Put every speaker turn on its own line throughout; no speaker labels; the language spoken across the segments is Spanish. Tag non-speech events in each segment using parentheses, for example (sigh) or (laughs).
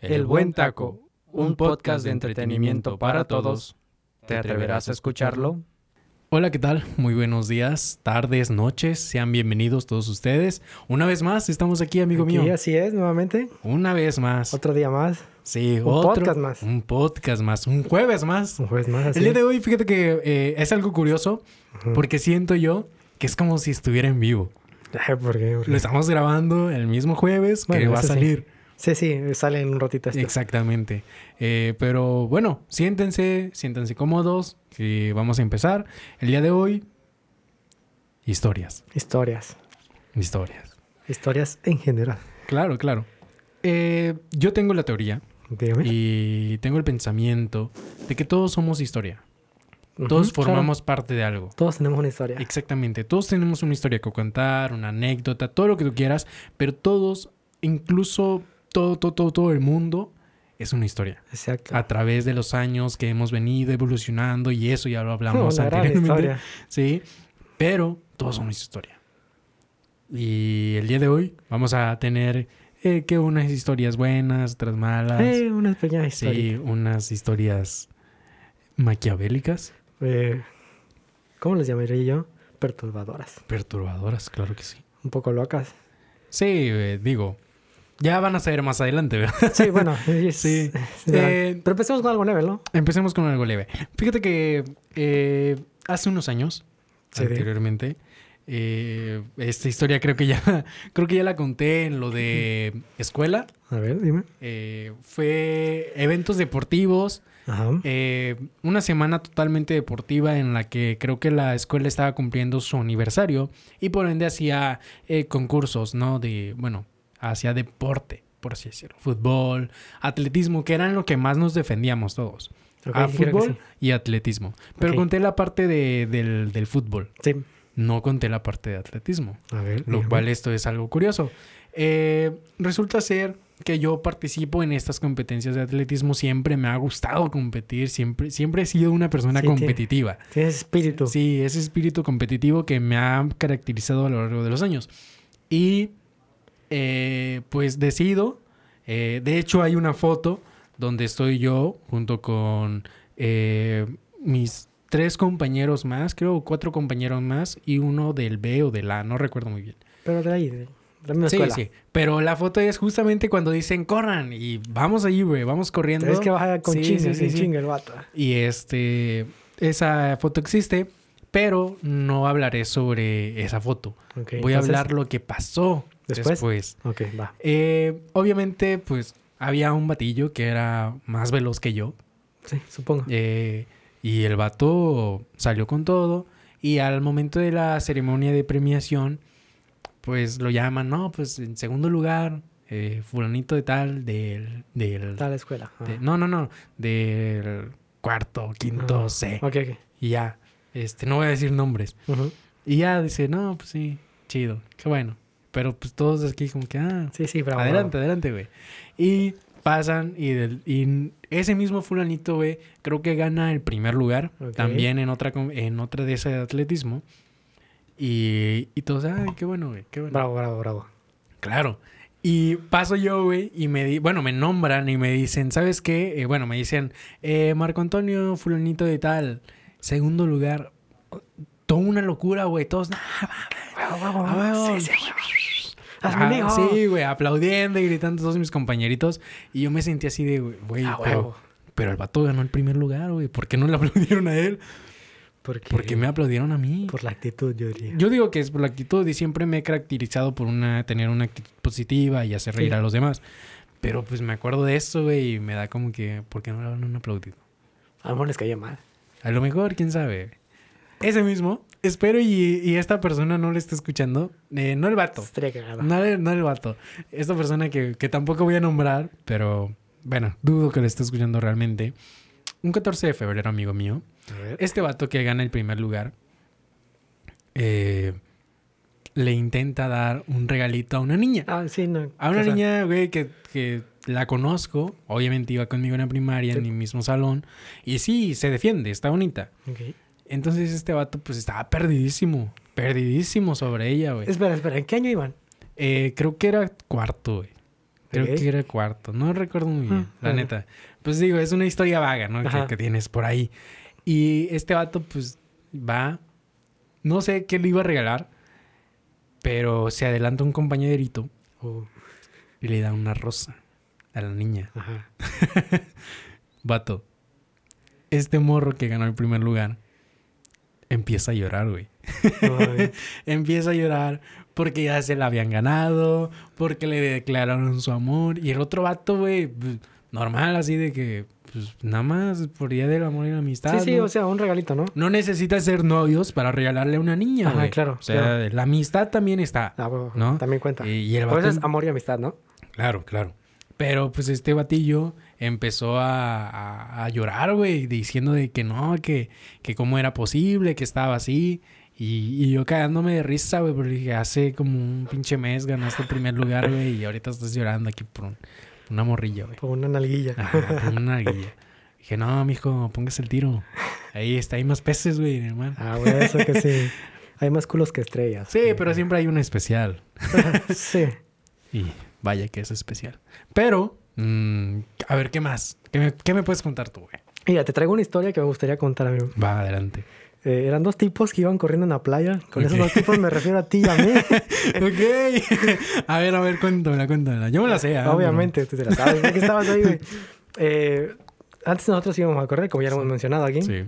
El Buen Taco, un podcast de entretenimiento para todos. ¿Te atreverás a escucharlo?
Hola, ¿qué tal? Muy buenos días, tardes, noches. Sean bienvenidos todos ustedes. Una vez más, estamos aquí, amigo
Aquí,
mío.
así es, nuevamente.
Una vez más.
Otro día más.
Sí,
un
otro.
podcast más.
Un podcast más. Un jueves más.
Un jueves más. Así
El día de hoy, fíjate que eh, es algo curioso porque siento yo que es como si estuviera en vivo. (laughs)
¿Por qué? ¿Por qué?
Lo estamos grabando el mismo jueves que
Bueno,
va a
sí. Sí, sí, sale en un ratito esto.
Exactamente. Eh, pero bueno, siéntense, siéntense cómodos, que vamos a empezar. El día de hoy, historias.
Historias.
Historias.
Historias en general.
Claro, claro. Eh, yo tengo la teoría y tengo el pensamiento de que todos somos historia. Todos formamos parte de algo.
Todos tenemos una historia.
Exactamente. Todos tenemos una historia que contar, una anécdota, todo lo que tú quieras, pero todos, incluso todo, todo, todo, todo el mundo es una historia.
Exacto.
A través de los años que hemos venido evolucionando y eso ya lo hablamos
una gran
anteriormente. (laughs) Sí, pero todos somos historia. Y el día de hoy vamos a tener eh, que unas historias buenas, otras malas.
Eh, una pequeña historia.
sí, unas historias maquiavélicas,
Eh, ¿Cómo les llamaría yo? Perturbadoras.
perturbadoras, claro que sí.
Un poco locas.
Sí, eh, digo, ya van a saber más adelante, ¿verdad?
Sí, bueno. (laughs) es-
Sí. Eh,
Pero empecemos con algo leve, ¿no?
Empecemos con algo leve. Fíjate que eh, hace unos años,
Sí,
anteriormente, eh, esta historia creo que ya (laughs) creo que ya la conté en lo de escuela.
A ver, dime.
Eh, fue eventos deportivos,
Ajá.
eh, una semana totalmente deportiva en la que creo que la escuela estaba cumpliendo su aniversario y por ende hacía eh, concursos, ¿no? De, bueno, hacía deporte, por así decirlo, fútbol, atletismo, que eran lo que más nos defendíamos todos. A
sí, que
fútbol y atletismo. Pero conté la parte de- del, del fútbol,
Sí.
No conté la parte de atletismo.
A ver.
Lo cual esto es algo curioso. Eh, resulta ser que yo participo en estas competencias de atletismo. Siempre me ha gustado competir. Siempre, siempre he sido una persona
Sí,
competitiva.
Tienes espíritu.
Sí, ese espíritu competitivo que me ha caracterizado a lo largo de los años. Y eh, pues decido. eh, de hecho, hay una foto donde estoy yo junto con eh, mis tres compañeros más, creo cuatro compañeros más, y uno del B o del A, no recuerdo muy bien.
Pero de ahí, de la misma
Sí,
escuela.
sí. Pero la foto es justamente cuando dicen corran y vamos allí, güey, vamos corriendo.
Es que baja con
Sí,
chingue,
sí,
chingue el vato.
Y este, esa foto existe, pero no hablaré sobre esa foto. Voy a hablar lo que pasó
¿Después?
después.
Ok, va.
Eh, obviamente, pues había un batillo que era más veloz que yo.
Sí, supongo.
eh, y el vato salió con todo. Y al momento de la ceremonia de premiación, pues lo llaman, no, pues en segundo lugar, eh, fulanito de tal, del... del
la escuela.
de- no, no, no, del cuarto, quinto,
Ah,
C.
Ok, ok.
Y ya, este, no voy a decir nombres. Y ya dice, no, pues sí, chido, qué bueno. Pero pues todos aquí como que, ah,
Sí, sí, bravo.
adelante, adelante, güey. Y pasan y, del- y ese mismo fulanito, güey, creo que gana el primer lugar, también en otra, en otra de ese de atletismo. Y, y todos, ay, qué bueno, güey, qué bueno.
Bravo, bravo, bravo.
Claro. Y paso yo, güey, y me di, bueno, me nombran y me dicen, ¿sabes qué? Eh, bueno, me dicen, eh, Marco Antonio, fulanito de tal, segundo lugar. Toda una locura, güey, todos, "Nah,
Bravo, bravo,
Ah,
bravo.
huevo.
Sí, sí, Hazme un hijo.
Sí, güey, aplaudiendo y gritando todos mis compañeritos. Y yo me sentí así de, güey,
Ah,
pero,
huevo.
pero el vato ganó el primer lugar, güey. ¿Por qué no le (laughs) aplaudieron a él?
Porque,
¿Por qué me aplaudieron a mí?
Por la actitud, yo diría.
Yo digo que es por la actitud y siempre me he caracterizado por una, tener una actitud positiva y hacer reír
Sí.
a los demás. Pero pues me acuerdo de eso, güey, y me da como que, ¿por qué no le han aplaudido?
A lo mejor les caía mal.
A lo mejor, quién sabe. Ese mismo, espero y, y esta persona no le esté escuchando. Eh, no el vato. No, el- no el vato. Esta persona que, que tampoco voy a nombrar, pero bueno, dudo que le esté escuchando realmente. Un 14 de febrero, amigo mío. Este vato que gana el primer lugar eh, le intenta dar un regalito a una niña.
Ah, sí, no.
A una niña, güey, que, que la conozco. Obviamente iba conmigo en la primaria,
Sí.
en mi mismo salón. Y sí, se defiende, está bonita.
ok.
Entonces este vato pues estaba perdidísimo. Perdidísimo sobre ella, güey.
Espera, espera. ¿En qué año iban?
Eh, creo que era cuarto, güey. Creo que era cuarto. No recuerdo muy bien,
Ah,
la
bueno.
neta. Pues digo, es una historia vaga, ¿no? Que, tienes por ahí. Y este vato, pues, va. No sé qué le iba a regalar. Pero se adelanta un compañerito
Uh,
y le da una rosa a la niña.
ajá. (laughs)
Vato. Este morro que ganó el primer lugar empieza a llorar, güey. (laughs) Empieza a llorar porque ya se la habían ganado, porque le declararon su amor. Y el otro vato, güey, pues, normal, así de que, pues nada más por día del amor y la amistad.
Sí, sí,
¿no?
o sea, un regalito, ¿no?
No necesitas ser novios para regalarle a una niña,
Ajá,
güey.
claro,
O sea,
claro.
la amistad también está.
Ah, bueno,
¿No?
También cuenta.
Y, y el
Por
vato...
eso es amor y amistad, ¿no?
Claro, claro. Pero pues este batillo empezó a, a- a llorar, güey, diciendo de que no, que, que cómo era posible, que estaba así. Y, y yo cagándome de risa, güey, porque dije, hace como un pinche mes ganaste el primer lugar, güey, y ahorita estás llorando aquí por un- una morrilla, güey.
Por una nalguilla.
Ajá, por una guilla. Dije, no, mijo, póngase el tiro. Ahí está, hay más peces, güey, hermano.
Ah, güey, eso que sí. Hay más culos que estrellas.
Sí, pero siempre hay un especial. (laughs)
sí.
Y vaya que es especial. Pero, mm, a ver, ¿qué más? ¿Qué me, qué me puedes contar tú, güey?
Mira, te traigo una historia que me gustaría contar, amigo.
Va, adelante.
Eh, eran dos tipos que iban corriendo en la playa. Con esos dos tipos me refiero a ti y a mí. (laughs)
ok. (laughs) a ver, a ver, cuéntamela, cuéntamela. Yo me la sé. ah,
Obviamente, tú te la sabes. porque estabas ahí, güey. (laughs) Eh, antes nosotros íbamos a correr, como ya lo hemos mencionado aquí.
Sí.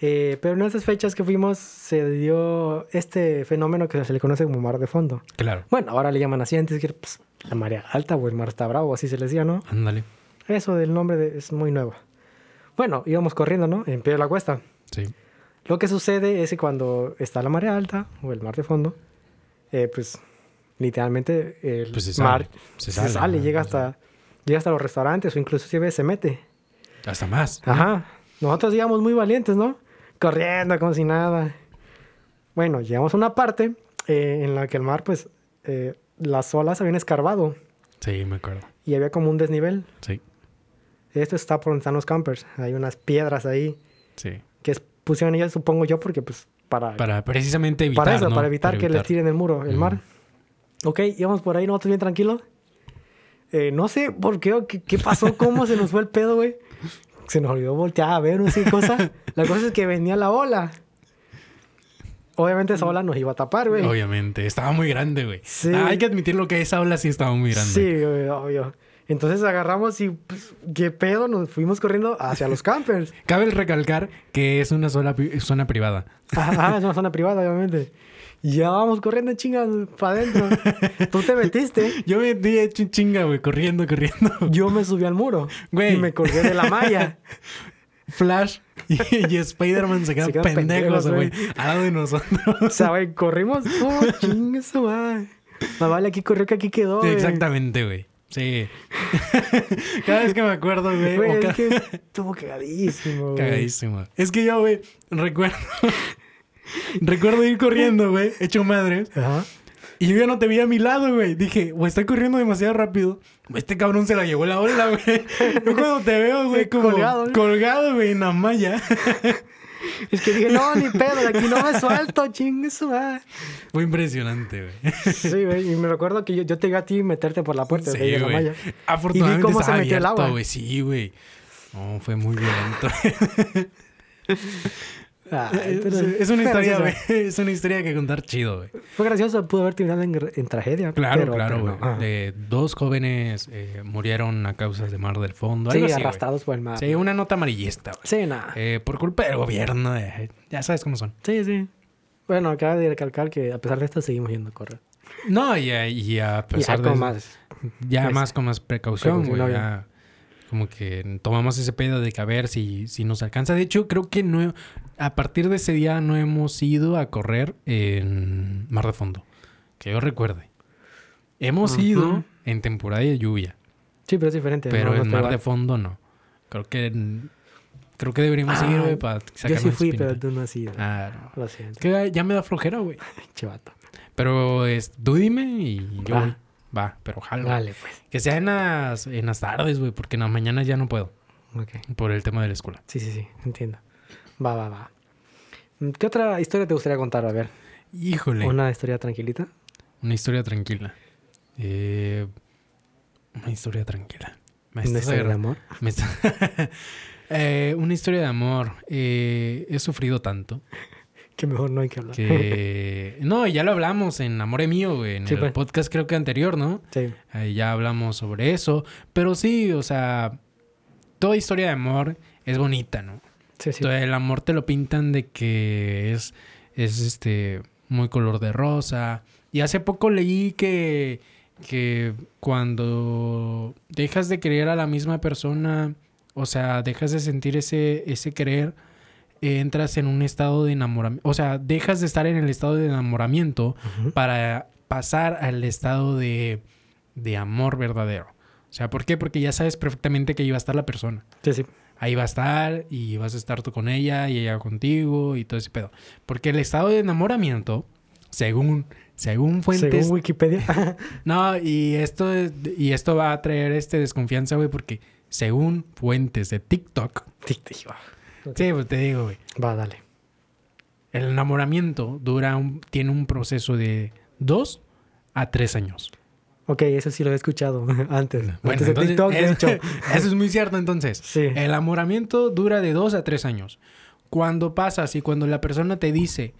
Eh, pero en esas fechas que fuimos se dio este fenómeno que se le conoce como mar de fondo.
Claro.
Bueno, ahora le llaman así, antes que pues, la marea alta o el mar está bravo, así se les decía, ¿no?
Ándale.
Eso del nombre de- es muy nuevo. Bueno, íbamos corriendo, ¿no? En pie de la cuesta.
Sí.
Lo que sucede es que cuando está la marea alta o el mar de fondo, eh, pues literalmente el
Pues se
mar
sale.
se,
Se
sale, llega hasta llega hasta los restaurantes o incluso se mete.
Hasta más.
Ajá. Nosotros íbamos muy valientes, ¿no? Corriendo como si nada. Bueno, llegamos a una parte eh, en la que el mar, pues, eh, las olas habían escarbado
Sí, me acuerdo.
y había como un desnivel.
Sí.
Esto está por donde están los campers. Hay unas piedras ahí
Sí.
que pusieron ellos, supongo yo, porque pues para,
Para precisamente evitar,
para eso,
¿no?
para evitar que les tiren el muro, el mar. Ok, íbamos por ahí nosotros bien tranquilos. Eh, no sé por qué o qué, qué pasó, cómo se nos fue el pedo, güey. Se nos olvidó voltear a ver, no sé qué cosa. (laughs) La cosa es que venía la ola. Obviamente esa ola nos iba a tapar, güey.
Obviamente. Estaba muy grande, güey.
Sí.
Ah, hay que admitirlo que esa ola sí estaba muy grande.
Sí, güey, obvio. Entonces agarramos y, pues, ¿qué pedo? Nos fuimos corriendo hacia los campers. (laughs)
Cabe recalcar que es una sola zona privada.
Ajá, es (laughs) una zona privada, obviamente. Ya vamos corriendo chingas para adentro. Tú te metiste, (laughs)
Yo me di hecho chinga, güey, corriendo, corriendo.
yo me subí al muro.
Güey.
Y me colgué de la malla.
Flash y, y Spider-Man se quedan
Se quedan
pendejos, güey, al lado de nosotros.
O sea, güey, corrimos. (laughs) Oh, chinga su madre. Más vale aquí corrió que aquí quedó.
Exactamente, güey. Sí. (laughs) Cada vez que me acuerdo, güey.
Güey,
o
es
ca-
que estuvo cagadísimo, güey.
Cagadísimo. Es que yo, güey, recuerdo. (laughs) recuerdo ir corriendo, güey, hecho madres.
Ajá.
Y yo ya no te vi a mi lado, güey. Dije, güey, está corriendo demasiado rápido. Este cabrón se la llevó la ola, güey. (laughs) Yo cuando te veo, güey, como
Colgado,
colgado, güey, en la malla.
Es que dije, no, ni pedo, de aquí no me suelto, chingue su.
Fue impresionante, güey.
Sí, güey, y me recuerdo que yo, yo te vi a ti meterte por la puerta
Sí,
de la malla.
Afortunadamente
Y vi cómo se
estaba
metió el
abierto,
agua.
güey. Sí, güey. No, fue muy violento. (laughs)
Ah,
es,
pero-
es una historia, güey. Es una historia que contar chido, güey.
Fue gracioso, pudo haber terminado en, en tragedia.
Claro,
pero-
claro, güey.
no.
Dos jóvenes eh, murieron a causas de mar del fondo.
Sí,
así,
arrastrados por el mar.
Sí, una nota amarillista, güey.
Sí, nada.
Eh, por culpa del gobierno. eh, ya sabes cómo son.
Sí, sí. Bueno, acaba de recalcar que a pesar de esto seguimos yendo a correr.
No, y y a
Y
pesar
ya
de
con más.
ya
pues,
más con más precaución, güey. ya como que tomamos ese pedo de que a ver si, si nos alcanza. De hecho, creo que no a partir de ese día no hemos ido a correr en Mar de Fondo. Que yo recuerde. Hemos ido en temporada de lluvia,
Sí, pero es diferente.
pero
no,
en Mar de Fondo no. Creo que creo que deberíamos
Ah,
ir, güey, para
Yo
sacarnos
sí fui,
espinita.
pero tú no has ido.
Ah, no.
Lo siento.
Que ya me da flojera, güey. (laughs)
Chivato.
Pero es, tú dime y yo
Va.
voy. Va, pero jalo.
Vale, pues.
Que sea en las, en las tardes, güey, porque en las mañanas ya no puedo.
Ok.
Por el tema de la escuela.
Sí, sí, sí. Entiendo. Va, va, va. Mm, ¿Qué otra historia te gustaría contar? A ver.
Híjole. Una,
¿Una historia tranquilita?
historia tranquila. Eh, Una historia tranquila. Me
¿Una historia de amor? (laughs)
me está- (laughs) Eh, una historia de amor. Eh, he sufrido tanto
Que mejor no hay que hablar.
que... (laughs) no, ya lo hablamos en Amore Mío, güey. En
Sí,
el
pues.
podcast creo que anterior, ¿no?
Sí.
Ahí ya hablamos sobre eso. Pero sí, o sea, toda historia de amor es bonita, ¿no?
Sí,
El amor te lo pintan de que es, es este, muy color de rosa. Y hace poco leí que, que cuando dejas de querer a la misma persona, o sea, dejas de sentir ese, ese querer, entras en un estado de enamoramiento. O sea, dejas de estar en el estado de enamoramiento para pasar al estado de, de amor verdadero. O sea, ¿por qué? Porque ya sabes perfectamente que va a estar la persona.
Sí, sí.
Ahí va a estar y vas a estar tú con ella y ella contigo y todo ese pedo. Porque el estado de enamoramiento, según, según fuentes...
Según Wikipedia. (laughs)
No, y esto, es- y esto va a traer este desconfianza, güey, porque según fuentes de TikTok...
Tic, tic, va. Ok.
Sí, pues te digo, güey.
Va, dale.
El enamoramiento dura un, tiene un proceso de dos a tres años.
Ok, eso sí lo he escuchado (laughs) antes.
Bueno,
antes de
entonces,
TikTok, de
es-
hecho. (laughs)
eso es muy cierto entonces.
Sí.
El enamoramiento dura de dos a tres años. Cuando pasas y cuando la persona te dice,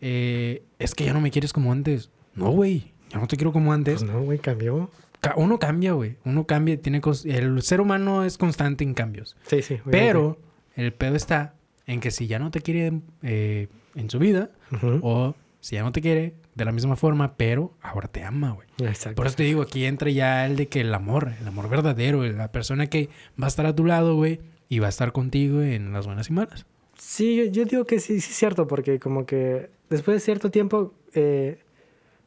eh, es que ya no me quieres como antes. No, güey, ya no te quiero como antes.
Pues no, güey, cambió.
Ca- Uno cambia, güey. Uno cambia, tiene el ser humano es constante en cambios.
Sí, sí. obviamente.
Pero el pedo está en que si ya no te quiere eh, en su vida,
Ujú.
o si ya no te quiere de la misma forma, pero ahora te ama, güey.
Exacto.
Por eso te digo, aquí entra ya el de que el amor, el amor verdadero, la persona que va a estar a tu lado, güey, y va a estar contigo en las buenas y malas.
Sí, yo, yo digo que sí, sí es cierto, porque como que después de cierto tiempo, eh,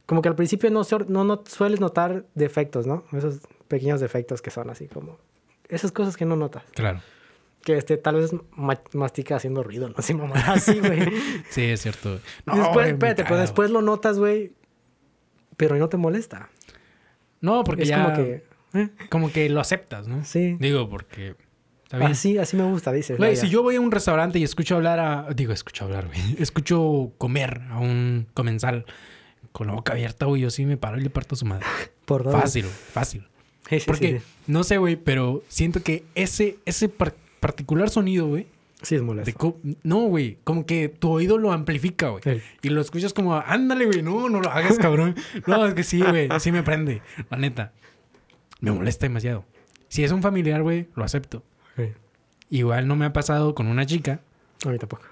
como que al principio no, no, no sueles notar defectos, ¿no? Esos pequeños defectos que son así como... Esas cosas que no notas.
Claro.
Que este, tal vez ma- mastica haciendo ruido, no (laughs) sé, mamá, así, güey. (laughs)
Sí, es cierto.
Y después, espérate, pero después lo notas, güey, pero no te molesta.
No, porque
es
ya...
como que... ¿eh?
como que lo aceptas, ¿no?
Sí.
Digo, porque...
Así, así me gusta, dices.
Güey, si yo voy a un restaurante y escucho hablar a... Digo, escucho hablar, güey. (laughs) Escucho comer a un comensal con la boca abierta, güey. Yo sí me paro y le parto a su madre.
Por dos.
Fácil, fácil.
Sí, sí,
Porque,
sí.
no sé, güey, pero siento que ese, ese par- particular sonido, güey...
Sí es molesto.
No, güey. Como que tu oído lo amplifica, güey.
Sí.
Y lo escuchas como, ándale, güey. No, no lo hagas, (laughs) cabrón. No, es que sí, güey. Sí me prende. La neta. Me molesta demasiado. Si es un familiar, güey, lo acepto.
Sí.
Igual no me ha pasado con una chica,
A mí tampoco.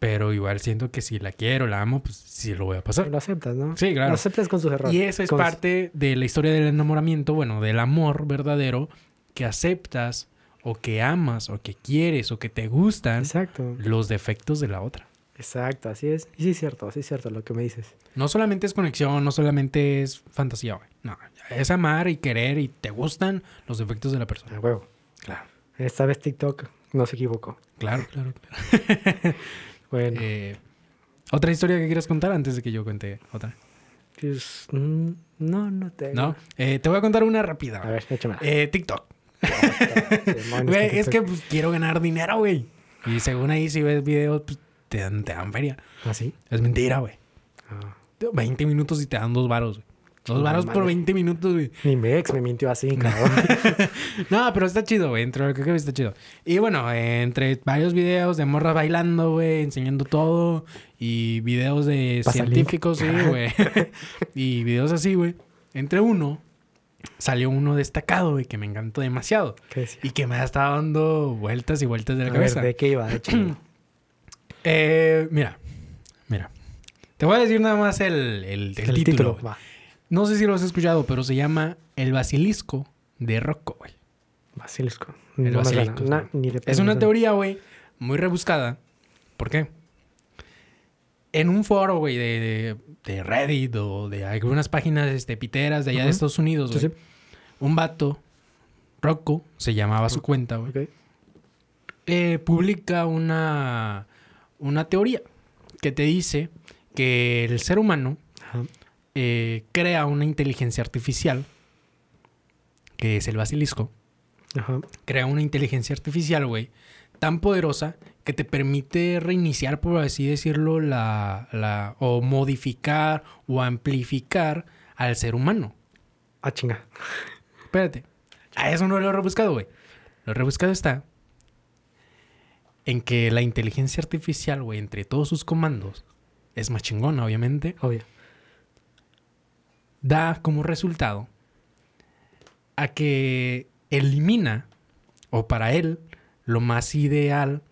pero igual siento que si la quiero, la amo, pues sí lo voy a pasar.
Lo aceptas, ¿no?
Sí, claro.
Lo aceptas con sus errores.
Y eso es
Con-
parte de la historia del enamoramiento, bueno, del amor verdadero, que aceptas o que amas o que quieres o que te gustan
Exacto.
los defectos de la otra.
Exacto, así es. Y sí es cierto, sí es cierto lo que me dices.
No solamente es conexión, no solamente es fantasía, güey. No, es amar y querer y te gustan los defectos de la
A
persona.
huevo.
Claro,
Esta vez TikTok no se equivocó.
claro, claro. claro. (laughs)
Bueno,
Eh, ¿Otra historia que quieras contar antes de que yo cuente otra?
pues, mm, no, no tengo.
¿No? Eh, te voy a contar una rápida.
A ver, échame.
Eh, TikTok. Güey, es que pues, quiero ganar dinero, güey. Y según ahí, si ves videos, pues, te dan, te dan feria.
¿Ah, sí?
Es mentira, güey.
Ah.
20 minutos y te dan dos varos, güey. Dos varos por
madre.
20 minutos, güey.
Ni mi ex me mintió así, cabrón. (laughs)
No, pero está chido, güey. Entre lo que está chido. Y bueno, eh, entre varios videos de morras bailando, güey, enseñando todo. Y videos de científicos, sí, (laughs) güey. (laughs) y videos así, güey. Entre uno, salió uno destacado, güey, que me encantó demasiado. Y que me ha estado dando vueltas y vueltas de la
A ver,
cabeza.
¿de qué iba? Échame. (clears throat)
Eh, mira, mira. Te voy a decir nada más el, el, el
El
título.
título,
güey.
va.
No sé si lo has escuchado, pero se llama El Basilisco de Rocco, güey.
Basilisco.
El
No me suena.
basilisco,
Na-
sí.
ni de
Es una teoría, güey, muy rebuscada. ¿Por qué? En un foro, güey, de, de- de Reddit o de algunas páginas este, piteras de allá de. Estados Unidos,
Sí,
güey,
sí.
un vato, Rocco, se llamaba su cuenta, güey,
Ok.
eh, publica una, una teoría que te dice que el ser humano eh, crea una inteligencia artificial, que es el basilisco,
Ajá.
crea una inteligencia artificial, güey, tan poderosa que te permite reiniciar, por así decirlo, la, la, o modificar o amplificar al ser humano.
Ah, chinga.
espérate. A eso no lo he rebuscado, güey. Lo rebuscado está en que la inteligencia artificial, güey, entre todos sus comandos, es más chingona, obviamente,
Obvio.
da como resultado a que elimina, o para él, lo más ideal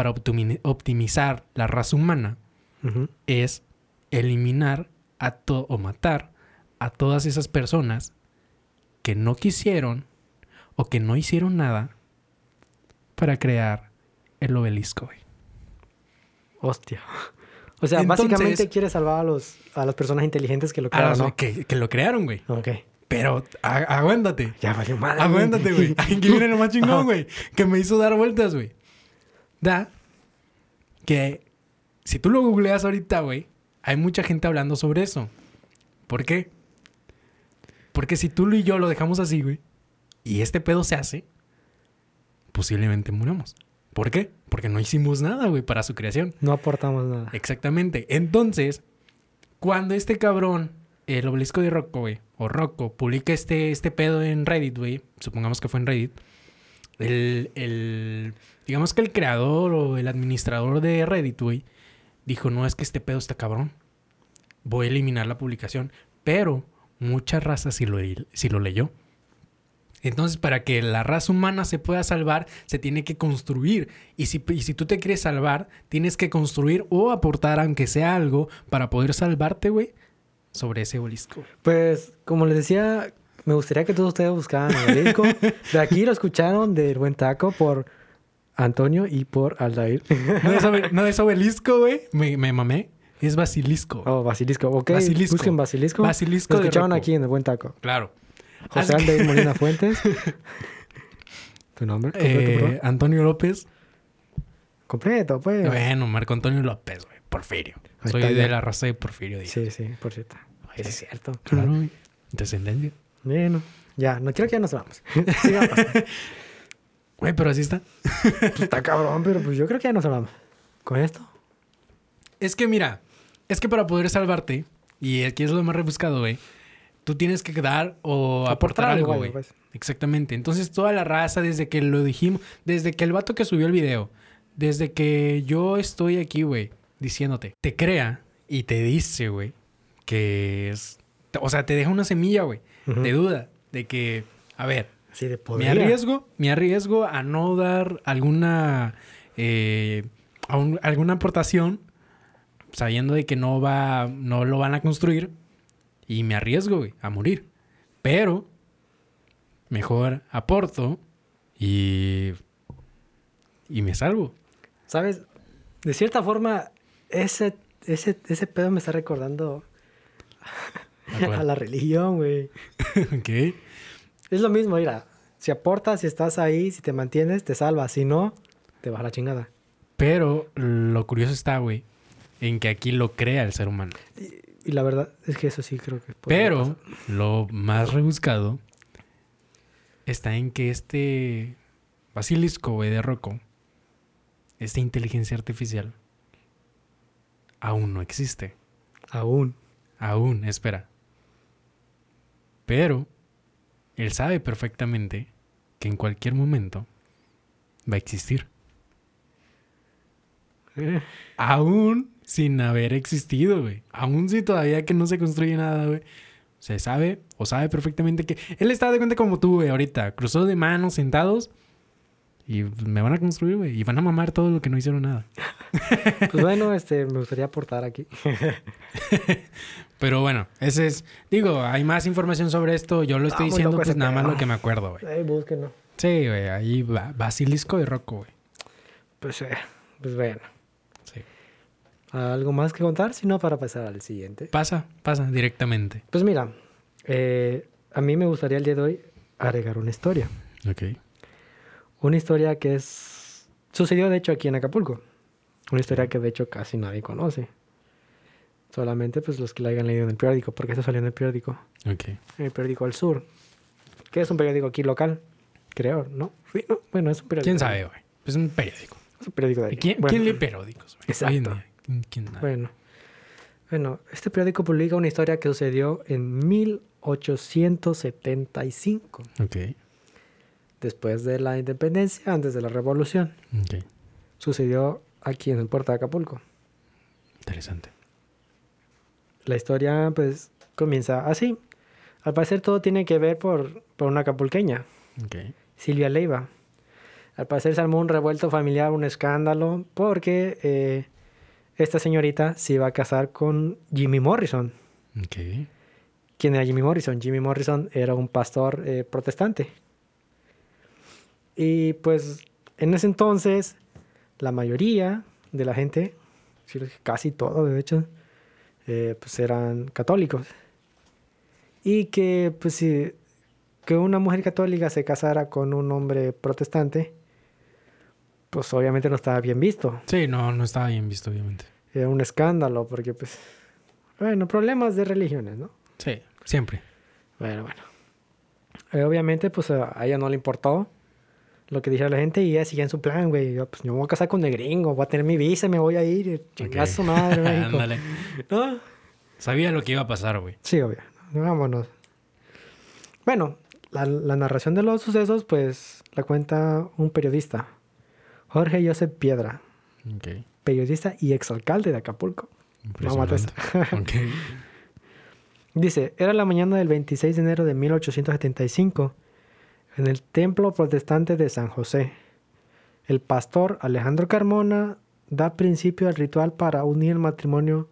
para optimi- optimizar la raza humana es eliminar a to- o matar a todas esas personas que no quisieron o que no hicieron nada para crear el obelisco, güey.
Hostia. O sea,
Entonces-
básicamente quiere salvar a, los, a las personas inteligentes que lo
A
crearon,
los
¿no?
que, que lo crearon, güey.
Ok.
Pero a- aguántate.
Ya valió madre.
Aguántate, güey. Aquí viene lo más chingón, (laughs) güey. Que me hizo dar vueltas, güey. Da que si tú lo googleas ahorita, güey, hay mucha gente hablando sobre eso. ¿Por qué? Porque si tú y yo lo dejamos así, güey, y este pedo se hace, posiblemente muramos. ¿Por qué? Porque no hicimos nada, güey, para su creación.
No aportamos nada.
Exactamente. Entonces, cuando este cabrón, el obelisco de Rocco, güey, o Rocco, publica este, este pedo en Reddit, güey, supongamos que fue en Reddit, el, el- digamos que el creador o el administrador de Reddit, güey, dijo, no, es que este pedo está cabrón. Voy a eliminar la publicación. Pero mucha raza sí lo, sí lo leyó. Entonces, para que la raza humana se pueda salvar, se tiene que construir. Y si, y si tú te quieres salvar, tienes que construir o aportar, aunque sea algo, para poder salvarte, güey, sobre ese obelisco.
Pues, como les decía, me gustaría que todos ustedes buscaran el obelisco. (laughs) De aquí lo escucharon del buen taco por Antonio y por Aldair. (laughs)
No es, obe- no es obelisco, güey. Me, me mamé. Es basilisco.
Oh, Basilisco. Ok,
Basilisco.
busquen Basilisco.
Basilisco
Lo escucharon aquí en el buen taco.
Claro.
José
Haz-
Aldair Molina (laughs) Fuentes. ¿Tu nombre?
Eh? Antonio López.
Completo, pues.
Bueno, Marco Antonio López, güey. Porfirio.
Ahí
Soy de
ya.
la raza de Porfirio Díaz.
Sí, sí, por cierto. Es cierto.
Claro, güey. Descendencia.
Bueno, ya, no quiero que ya nos vamos. (laughs) Sigamos.
Güey, pero así está. (laughs)
Pues está cabrón, pero pues yo creo que ya nos hablamos. ¿Con esto?
Es que mira, es que para poder salvarte, y aquí es lo más rebuscado, güey, tú tienes que dar o aportar, algo, güey.
pues.
Exactamente. Entonces toda la raza, desde que lo dijimos, desde que el vato que subió el video, desde que yo estoy aquí, güey, diciéndote, te crea y te dice, güey, que es... O sea, te deja una semilla, güey, de duda, de que, a ver,
Así de
me arriesgo, me arriesgo a no dar alguna eh, a un- alguna aportación sabiendo de que no va no lo van a construir y me arriesgo güey, a morir. Pero mejor aporto y y me salvo.
¿Sabes? De cierta forma, ese, ese, ese pedo me está recordando
a (laughs)
la religión, güey. (laughs)
Ok.
Es lo mismo, mira. Si aportas, si estás ahí, si te mantienes, te salvas. Si no, te vas a la chingada.
Pero lo curioso está, güey, en que aquí lo crea el ser humano.
Y la verdad es que eso sí creo que...
Pero
pasar.
lo más rebuscado está en que este basilisco, güey, de Rocco, esta inteligencia artificial, aún no existe.
Aún.
Aún, espera. Pero él sabe perfectamente que en cualquier momento va a existir.
Eh,
Aún sin haber existido, güey. Aún si todavía que no se construye nada, güey. Se sabe o sabe perfectamente que... Él está de cuenta como tú, güey, ahorita. Cruzó de manos, sentados. Y me van a construir, güey. Y van a mamar todo lo que no hicieron nada. (laughs)
Pues bueno, este, me gustaría aportar aquí. (laughs)
Pero bueno, ese es... Digo, hay más información sobre esto. Yo lo estoy
muy
diciendo
loco
pues nada más lo que me acuerdo, güey.
Ahí búsquenlo.
Sí, güey. Ahí va. Basilisco de Rocco, güey.
Pues, eh, pues bueno.
Sí.
¿Algo más que contar? Si no, para pasar al siguiente.
Pasa, pasa directamente.
Pues mira, eh, a mí me gustaría el día de hoy agregar una historia.
Ok.
Una historia que es... Sucedió de hecho aquí en Acapulco. Una historia que de hecho casi nadie conoce. Solamente pues los que la hayan leído en el periódico, porque eso salió en el periódico.
Ok.
En el periódico El Sur. Que es un periódico aquí local. Creo, ¿no? Sí, no, Bueno, es un periódico.
¿Quién sabe, güey? Es un periódico.
Es un periódico de
¿Y
aquí.
¿Quién,
Bueno,
quién lee periódicos, güey?
Exacto.
¿Quién-?
Bueno. Bueno, este periódico publica una historia que sucedió en 1875,
Ok.
Después de la independencia, antes de la revolución.
Ok.
Sucedió aquí en el puerto de Acapulco.
Interesante.
La historia, pues, comienza así. Al parecer todo tiene que ver por, por una acapulqueña,
Ok.
Silvia Leiva. Al parecer se armó un revuelto familiar, un escándalo, porque eh, esta señorita se iba a casar con Jimmy Morrison.
Ok.
¿Quién era Jimmy Morrison? Jimmy Morrison era un pastor eh, protestante. Y pues en ese entonces la mayoría de la gente, casi todo de hecho, eh, pues eran católicos. Y que pues si que una mujer católica se casara con un hombre protestante, pues obviamente no estaba bien visto.
Sí, no, no estaba bien visto, obviamente.
Era un escándalo porque pues, bueno, problemas de religiones, ¿no?
Sí, siempre.
Bueno, bueno. Eh, obviamente, pues a ella no le importó lo que dijera la gente y ella seguía en su plan, güey. Yo, pues yo me voy a casar con el gringo, voy a tener mi visa, me voy a ir, eh, chingar a su madre. (laughs)
Ándale.
¿No?
Sabía lo que iba a pasar, güey.
Sí, obvio. Vámonos. Bueno, la, la narración de los sucesos, pues la cuenta un periodista, Jorge Joseph Piedra,
Ok.
periodista y exalcalde de Acapulco. No mates.
Impresionante. ok. (laughs)
Dice, era la mañana del 26 de enero de 1875 en el templo protestante de San José. El pastor Alejandro Carmona da principio al ritual para unir el matrimonio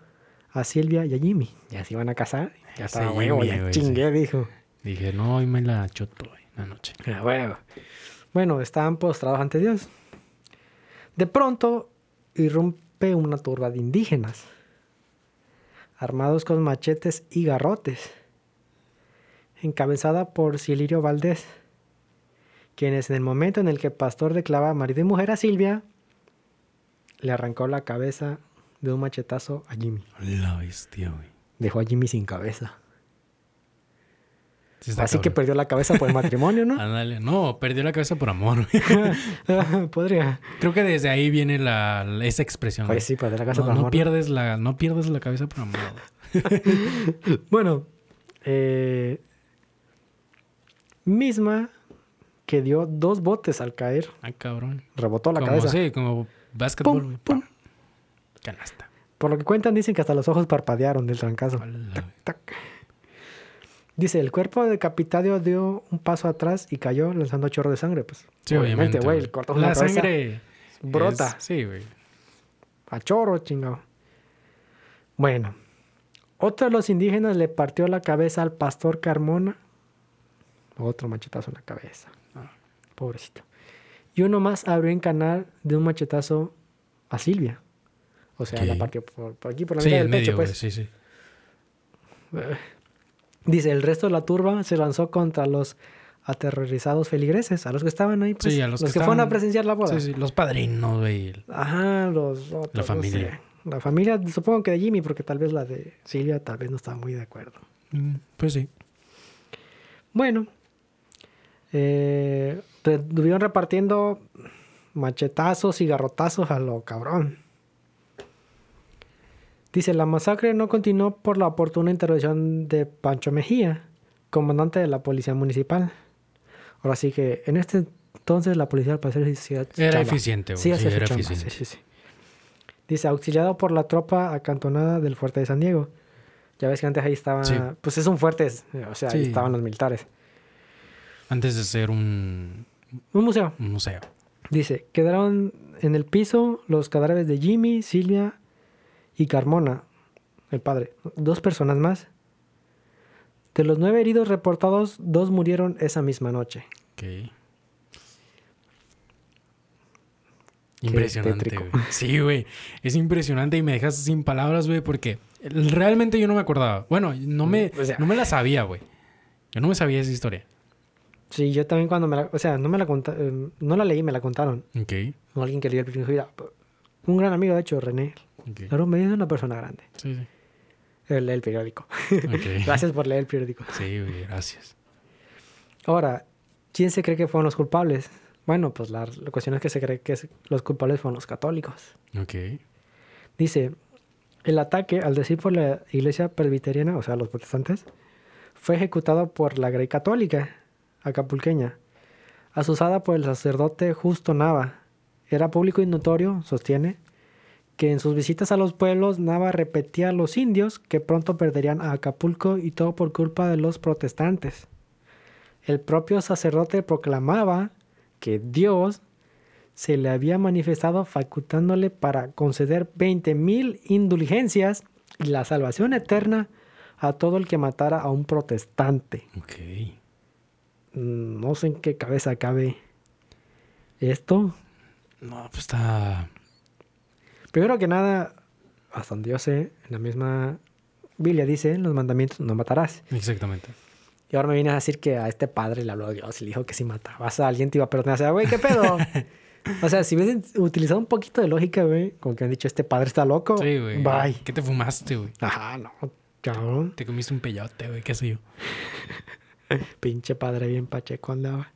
a Silvia y a Jimmy. Ya se iban a casar. Ya estaba huevo, ya chingué, dijo.
Dije, no, hoy me la choto, güey, la noche.
A huevo. Bueno, estaban postrados ante Dios. De pronto irrumpe una turba de indígenas, armados con machetes y garrotes, encabezada por Silirio Valdés, quienes en el momento en el que el pastor declaraba marido y mujer a Silvia, le arrancó la cabeza de un machetazo a Jimmy.
La bestia, güey.
Dejó a Jimmy sin cabeza.
Sí
Así que perdió la cabeza por el matrimonio, ¿no? (laughs)
Ándale. No, perdió la cabeza por amor, güey. (laughs)
Podría.
Creo que desde ahí viene la, esa expresión.
Pues sí, perdió la cabeza
no,
por
no
amor. ¿no?
pierdes la, no pierdes la cabeza por amor. (laughs)
Bueno, eh, misma que dio dos botes al caer,
Ah, cabrón.
rebotó la
como,
cabeza.
Sí, como básquetbol.
Pum.
Canasta.
Por lo que cuentan, dicen que hasta los ojos parpadearon del trancazo. Tac. Dice, el cuerpo decapitado dio un paso atrás y cayó lanzando chorro de sangre. Pues,
Sí, obviamente.
güey, el corto
La sangre
brota.
es- sí, güey.
a chorro, chingado. Bueno, otro de los indígenas le partió la cabeza al pastor Carmona. Otro machetazo en la cabeza. Pobrecito. Y uno más abrió en canal de un machetazo a Silvia. O sea, la partió por, por aquí, por la
Sí,
mitad del
medio,
pecho, pues.
Sí, sí.
Dice, el resto de la turba se lanzó contra los aterrorizados feligreses, a los que estaban ahí, pues,
Sí, a los
los,
que
que, fueron a presenciar la boda.
Sí, sí. Los padrinos, güey.
Ajá, los otros,
La
no
familia.
sé. La familia, supongo que de Jimmy, porque tal vez la de Silvia tal vez no estaba muy de acuerdo.
Mm, Pues sí.
Bueno, eh, estuvieron repartiendo machetazos y garrotazos a lo cabrón. Dice, la masacre no continuó por la oportuna intervención de Pancho Mejía, comandante de la policía municipal. Ahora sí que en este entonces la policía al parecer sí
Era
chamba.
eficiente.
Sí,
Sí, era
chamba,
eficiente.
sí. Dice, auxiliado por la tropa acantonada del fuerte de San Diego. Ya ves que antes ahí estaban, pues es un fuerte, o sea, ahí estaban los militares.
Antes de ser un,
Un museo.
un museo.
Dice, quedaron en el piso los cadáveres de Jimmy, Silvia y Carmona, el padre. Dos personas más. De los nueve heridos reportados, dos murieron esa misma noche.
Ok. Impresionante, güey. Sí, güey. Es impresionante y me dejas sin palabras, güey, porque realmente yo no me acordaba. Bueno, no me,
O sea.
no me la sabía, güey. Yo no me sabía esa historia.
Sí, yo también cuando me la... O sea, no me la contaron, no la leí, me la contaron.
Ok.
O alguien que leía el periódico. Mira, Un gran amigo, de hecho, René.
ok.
Claro, me dice una persona grande.
Sí, sí.
Él lee el periódico.
Ok. (laughs)
Gracias por leer el periódico.
Sí, gracias.
Ahora, ¿quién se cree que fueron los culpables? Bueno, pues la, la cuestión es que se cree que es- los culpables fueron los católicos.
Ok.
Dice, el ataque, al decir por la iglesia presbiteriana, o sea, los protestantes, fue ejecutado por la Grey Católica acapulqueña, asusada por el sacerdote Justo Nava. Era público y notorio, sostiene, que en sus visitas a los pueblos Nava repetía a los indios que pronto perderían a Acapulco y todo por culpa de los protestantes. El propio sacerdote proclamaba que Dios se le había manifestado facultándole para conceder 20.000 indulgencias y la salvación eterna a todo el que matara a un protestante. Mm, No sé en qué cabeza cabe esto.
No, pues está.
Primero que nada, hasta donde yo sé, en la misma Biblia dice, en los mandamientos, no matarás.
Exactamente.
Y ahora me vienes a decir que a este padre le habló a Dios y le dijo que si matabas a alguien te iba a perdonar. O sea, güey, ¿qué pedo? (laughs) o sea, si hubiesen utilizado un poquito de lógica, güey, como que han dicho, este padre está loco.
Sí, güey.
Bye.
¿Qué te fumaste, güey?
Ajá, no, cabrón.
Te comiste un peyote, güey, qué sé yo. (laughs) (laughs)
Pinche padre bien pacheco andaba.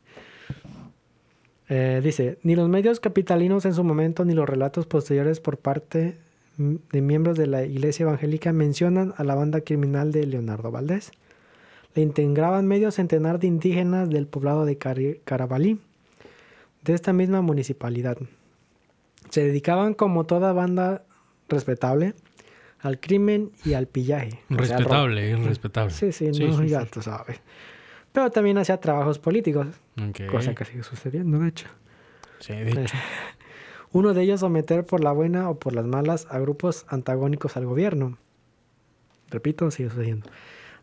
Eh, dice, ni los medios capitalinos en su momento ni los relatos posteriores por parte de miembros de la iglesia evangélica mencionan a la banda criminal de Leonardo Valdés. Le integraban medio centenar de indígenas del poblado de Carabalí, de esta misma municipalidad. Se dedicaban como toda banda respetable al crimen y al pillaje. o sea.
Respetable, es respetable.
Sí, sí,
Sí,
no,
sí,
ya
sí.
tú sabes. Pero también hacía trabajos políticos, cosa que sigue sucediendo, de hecho.
Sí, de hecho. (laughs)
Uno de ellos someter por la buena o por las malas a grupos antagónicos al gobierno. Repito, sigue sucediendo.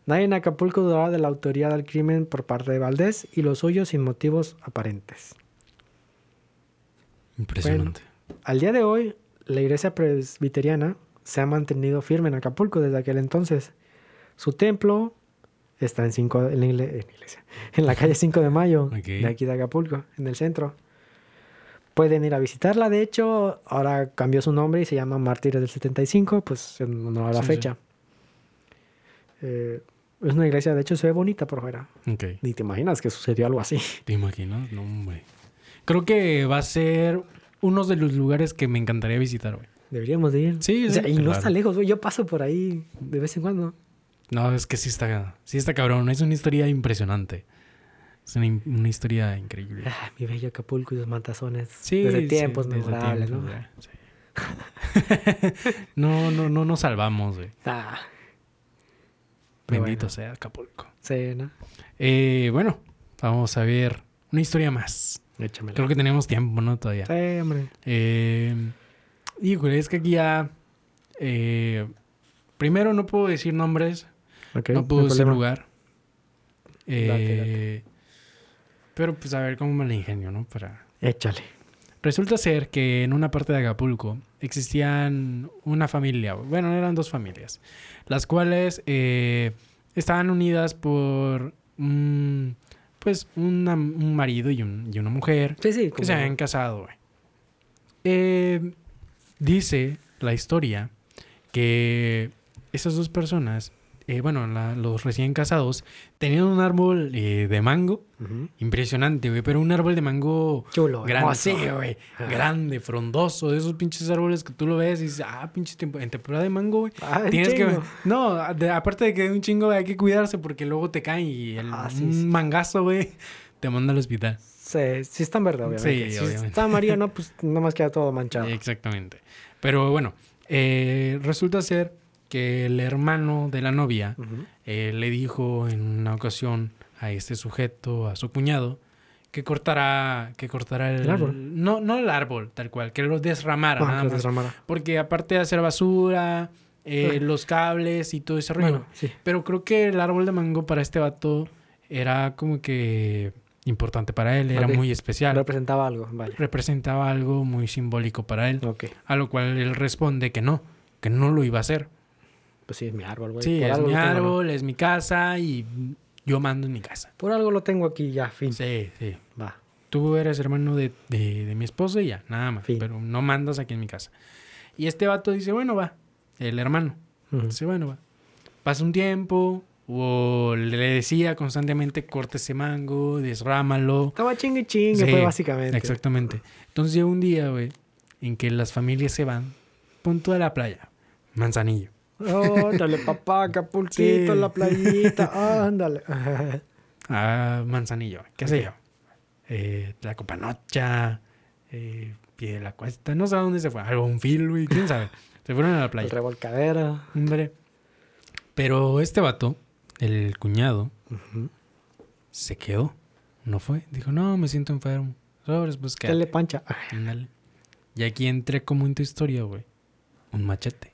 Nadie en Acapulco dudaba de la autoría del crimen por parte de Valdés y los suyos sin motivos aparentes.
Impresionante.
Al día de hoy, la iglesia presbiteriana se ha mantenido firme en Acapulco desde aquel entonces. Su templo está en, cinco, en, la, iglesia, (laughs) en la calle 5 de Mayo,
Ok.
de aquí de Acapulco, en el centro. Pueden ir a visitarla, de hecho, ahora cambió su nombre y se llama Mártires del 75, pues en honor a la
Sí, sí.
fecha. Eh, es una iglesia, de hecho, se ve bonita por fuera.
Ok.
Ni te imaginas que sucedió algo así. (laughs)
¿Te imaginas? No, hombre. Creo que va a ser uno de los lugares que me encantaría visitar, güey.
Deberíamos de ir.
Sí,
O sea,
sí,
y no
claro.
está lejos, güey. Yo paso por ahí de vez en cuando.
No, es que sí está, sí está cabrón. Es una historia impresionante. Es una, una historia increíble.
Ah, mi bello Acapulco y sus matazones.
Sí,
Desde
sí,
tiempos
desde
memorables,
tiempos,
¿no?
sí. (laughs) no, no, no nos salvamos, güey.
Ah.
Bendito
bueno.
sea Acapulco.
Sí, ¿no?
Eh, bueno, vamos a ver una historia más.
Échamela.
Creo que tenemos tiempo, ¿no? Todavía.
Sí, hombre.
Eh, híjole, es que aquí ya... eh, primero no puedo decir nombres, No decir
problema.
lugar. Eh,
Date,
Pero pues a ver cómo me la ingenio, ¿no? Para...
Échale.
Resulta ser que en una parte de Acapulco existían una familia, bueno, eran dos familias, las cuales eh, estaban unidas por un, pues una- un marido y, un- y una mujer
Sí, sí.
que se habían casado. Eh, dice la historia que esas dos personas, eh, bueno, la- los recién casados, tenían un árbol eh, de mango impresionante, güey, pero un árbol de mango
Chulo,
grande, sí, güey, grande, frondoso, de esos pinches árboles que tú lo ves y dices, ah, pinche tiempo, en temporada de mango, güey.
Ah,
Tienes que. No, de- aparte de que un chingo hay que cuidarse porque luego te caen y el,
Ah, sí,
un
sí.
mangazo, güey, te manda al hospital.
Sí, sí está en verde, obviamente.
Sí,
si
obviamente.
está amarillo, no, pues nomás queda todo manchado.
Exactamente. Pero bueno, eh, resulta ser que el hermano de la novia eh, le dijo en una ocasión a este sujeto, a su cuñado, que cortará, que cortará el,
El árbol.
No, no el árbol, tal cual, que lo desramara
Ah,
nada
que lo
más.
desramara.
Porque aparte de hacer basura, eh, los cables y todo ese rollo.
Bueno, sí.
Pero creo que el árbol de mango para este vato era como que importante para él, era muy especial.
Representaba algo, vale.
Representaba algo muy simbólico para él. A lo cual él responde que no, que no lo iba a hacer.
Pues sí, es mi árbol, güey.
Sí,
Por
es
algo
mi
lo tengo, ¿no?
árbol, es mi casa y yo mando en mi casa.
Por algo lo tengo aquí ya, fin.
Sí, sí.
Va.
Tú eres hermano de, de- de mi esposa y ya, nada más.
Fin.
Pero no mandas aquí en mi casa. Y este vato dice, bueno, va. El hermano.
Ujú.
Dice, bueno, va. Pasa un tiempo, o le decía constantemente, corta ese mango, desrámalo.
Estaba chingue chingue,
Sí,
pues, básicamente.
Exactamente. Entonces llega un día, güey, en que las familias se van, punto de la playa, Manzanillo.
Ándale, papá, Acapulquito,
Sí.
la playita, ándale.
a (laughs) Manzanillo, qué sé yo. Eh, la Copanocha, eh, Pie de la Cuesta, no sé a dónde se fue. Algo, un fil, güey, quién sabe. Se fueron a la
El
playa. (laughs)
revolcadera.
Hombre. Pero este vato, el cuñado, se quedó. No fue. Dijo, no, me siento enfermo. Sobres, pues
¿Qué le pancha?
Ándale. Y aquí entré como en tu historia, güey. Un machete.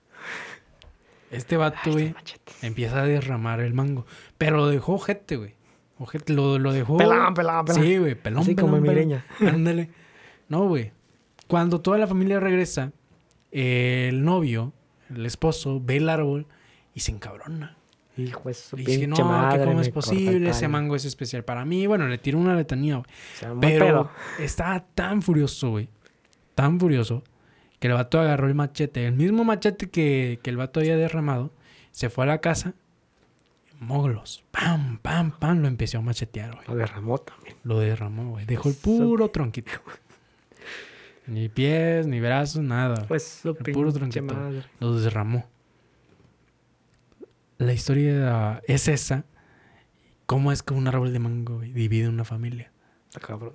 Este vato, güey,
este machete.
empieza a derramar el mango. Pero lo dejó ojete, güey. Ojete, lo, lo dejó.
Pelón, pelón, pelón.
Sí, güey, pelón.
Así como
pelón, pelón.
mireña.
Ándale. No, güey. Cuando toda la familia regresa, el novio, el esposo, ve el árbol y se encabrona.
Hijo de su
Y dice, no,
madre.
que cómo es posible, ese
palo".
mango es especial para mí. Bueno, le tiró una letanía, güey. Pero estaba tan furioso, güey. Tan furioso. Que el vato agarró el machete. El mismo machete que, que el vato había derramado. Se fue a la casa. Moglos. Pam, pam, pam. Lo empezó a machetear, güey.
Lo derramó también.
Lo derramó, güey. Dejó el puro tronquito. Ni pies, ni brazos, nada.
Pues su
El puro tronquito.
madre.
Lo derramó. La historia es esa. ¿Cómo es que un árbol de mango güey, divide una familia?
Está cabrón.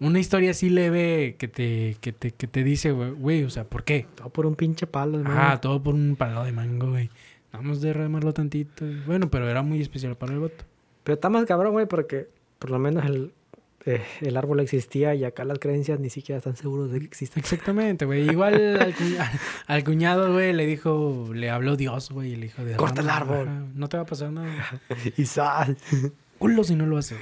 Una historia así leve que te, que te, que te dice, güey, o sea, ¿por qué?
Todo por un pinche palo de
Ah,
mango.
todo por un palo de mango, güey. Vamos a derramarlo tantito. Bueno, pero era muy especial para el voto.
Pero está más cabrón, güey, porque por lo menos el, eh, el árbol existía y acá las creencias ni siquiera están seguros de que existen.
Exactamente, güey. Igual (laughs) al, cu- al cuñado, güey, le dijo, le habló Dios, güey, y le dijo,
Corta el
"Derrama,
árbol".
No te va a pasar nada. (laughs)
y sal.
Culo si no lo haces.